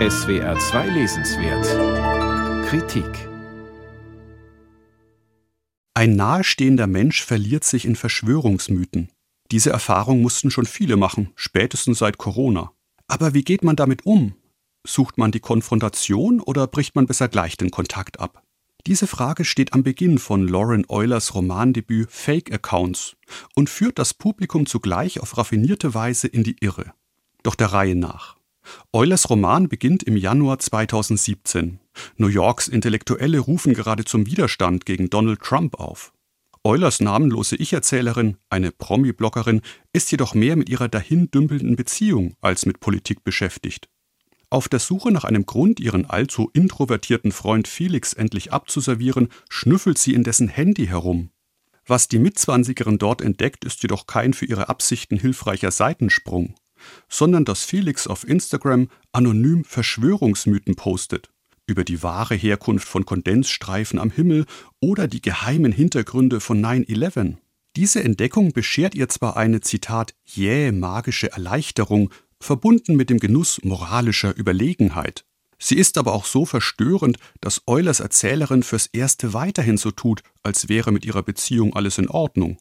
SWR 2 Lesenswert Kritik Ein nahestehender Mensch verliert sich in Verschwörungsmythen. Diese Erfahrung mussten schon viele machen, spätestens seit Corona. Aber wie geht man damit um? Sucht man die Konfrontation oder bricht man besser gleich den Kontakt ab? Diese Frage steht am Beginn von Lauren Eulers Romandebüt Fake Accounts und führt das Publikum zugleich auf raffinierte Weise in die Irre. Doch der Reihe nach. Eulers Roman beginnt im Januar 2017. New Yorks Intellektuelle rufen gerade zum Widerstand gegen Donald Trump auf. Eulers namenlose Ich-Erzählerin, eine Promi-Bloggerin, ist jedoch mehr mit ihrer dahin dümpelnden Beziehung als mit Politik beschäftigt. Auf der Suche nach einem Grund, ihren allzu introvertierten Freund Felix endlich abzuservieren, schnüffelt sie in dessen Handy herum. Was die Mitzwanzigerin dort entdeckt, ist jedoch kein für ihre Absichten hilfreicher Seitensprung, sondern dass Felix auf Instagram anonym Verschwörungsmythen postet über die wahre Herkunft von Kondensstreifen am Himmel oder die geheimen Hintergründe von 9-11. Diese Entdeckung beschert ihr zwar eine, Zitat, jähe magische Erleichterung, verbunden mit dem Genuss moralischer Überlegenheit. Sie ist aber auch so verstörend, dass Eulers Erzählerin fürs Erste weiterhin so tut, als wäre mit ihrer Beziehung alles in Ordnung.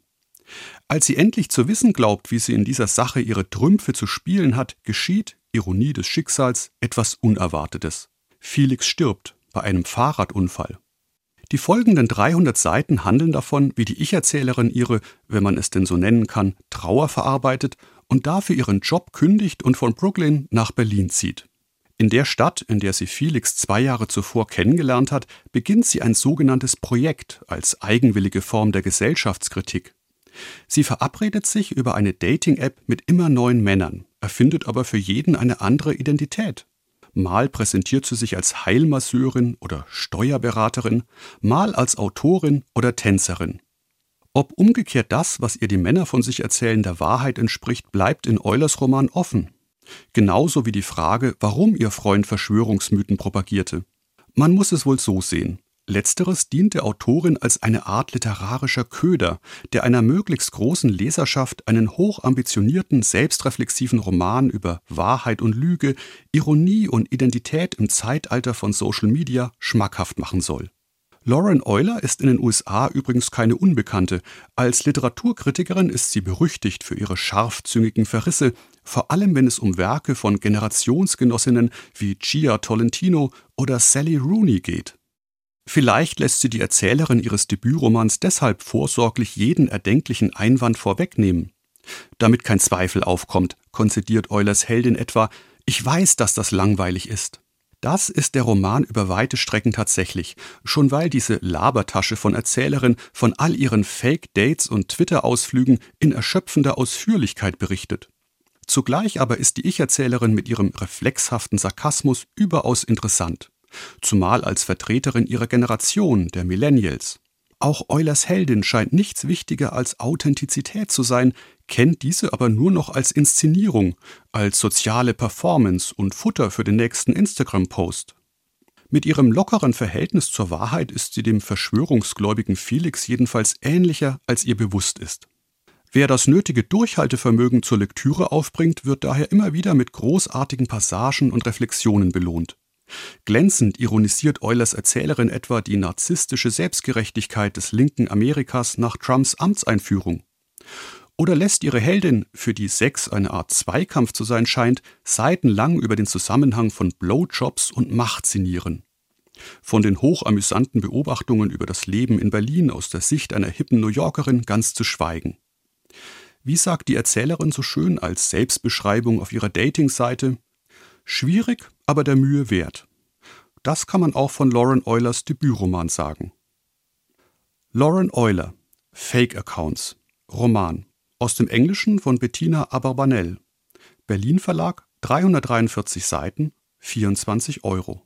Als sie endlich zu wissen glaubt, wie sie in dieser Sache ihre Trümpfe zu spielen hat, geschieht, Ironie des Schicksals, etwas Unerwartetes. Felix stirbt bei einem Fahrradunfall. Die folgenden 300 Seiten handeln davon, wie die Ich-Erzählerin ihre, wenn man es denn so nennen kann, Trauer verarbeitet und dafür ihren Job kündigt und von Brooklyn nach Berlin zieht. In der Stadt, in der sie Felix zwei Jahre zuvor kennengelernt hat, beginnt sie ein sogenanntes Projekt als eigenwillige Form der Gesellschaftskritik. Sie verabredet sich über eine Dating-App mit immer neuen Männern, erfindet aber für jeden eine andere Identität. Mal präsentiert sie sich als Heilmasseurin oder Steuerberaterin, mal als Autorin oder Tänzerin. Ob umgekehrt das, was ihr die Männer von sich erzählen, der Wahrheit entspricht, bleibt in Eulers Roman offen. Genauso wie die Frage, warum ihr Freund Verschwörungsmythen propagierte. Man muss es wohl so sehen. Letzteres dient der Autorin als eine Art literarischer Köder, der einer möglichst großen Leserschaft einen hochambitionierten, selbstreflexiven Roman über Wahrheit und Lüge, Ironie und Identität im Zeitalter von Social Media schmackhaft machen soll. Lauren Euler ist in den USA übrigens keine Unbekannte. Als Literaturkritikerin ist sie berüchtigt für ihre scharfzüngigen Verrisse, vor allem wenn es um Werke von Generationsgenossinnen wie Gia Tolentino oder Sally Rooney geht. Vielleicht lässt sie die Erzählerin ihres Debütromans deshalb vorsorglich jeden erdenklichen Einwand vorwegnehmen. Damit kein Zweifel aufkommt, konzidiert Eulers Heldin etwa, ich weiß, dass das langweilig ist. Das ist der Roman über weite Strecken tatsächlich, schon weil diese Labertasche von Erzählerin von all ihren Fake-Dates und Twitter-Ausflügen in erschöpfender Ausführlichkeit berichtet. Zugleich aber ist die Ich-Erzählerin mit ihrem reflexhaften Sarkasmus überaus interessant, zumal als Vertreterin ihrer Generation, der Millennials. Auch Eulers Heldin scheint nichts wichtiger als Authentizität zu sein, kennt diese aber nur noch als Inszenierung, als soziale Performance und Futter für den nächsten Instagram-Post. Mit ihrem lockeren Verhältnis zur Wahrheit ist sie dem verschwörungsgläubigen Felix jedenfalls ähnlicher, als ihr bewusst ist. Wer das nötige Durchhaltevermögen zur Lektüre aufbringt, wird daher immer wieder mit großartigen Passagen und Reflexionen belohnt. Glänzend ironisiert Eulers Erzählerin etwa die narzisstische Selbstgerechtigkeit des linken Amerikas nach Trumps Amtseinführung. Oder lässt ihre Heldin, für die Sex eine Art Zweikampf zu sein scheint, seitenlang über den Zusammenhang von Blowjobs und Macht sinnieren. Von den hochamüsanten Beobachtungen über das Leben in Berlin aus der Sicht einer hippen New Yorkerin ganz zu schweigen. Wie sagt die Erzählerin so schön als Selbstbeschreibung auf ihrer Dating-Seite? Schwierig, aber der Mühe wert. Das kann man auch von Lauren Eulers Debütroman sagen. Lauren Euler Fake Accounts Roman aus dem Englischen von Bettina Aberbanel. Berlin Verlag, 343 Seiten, 24 Euro.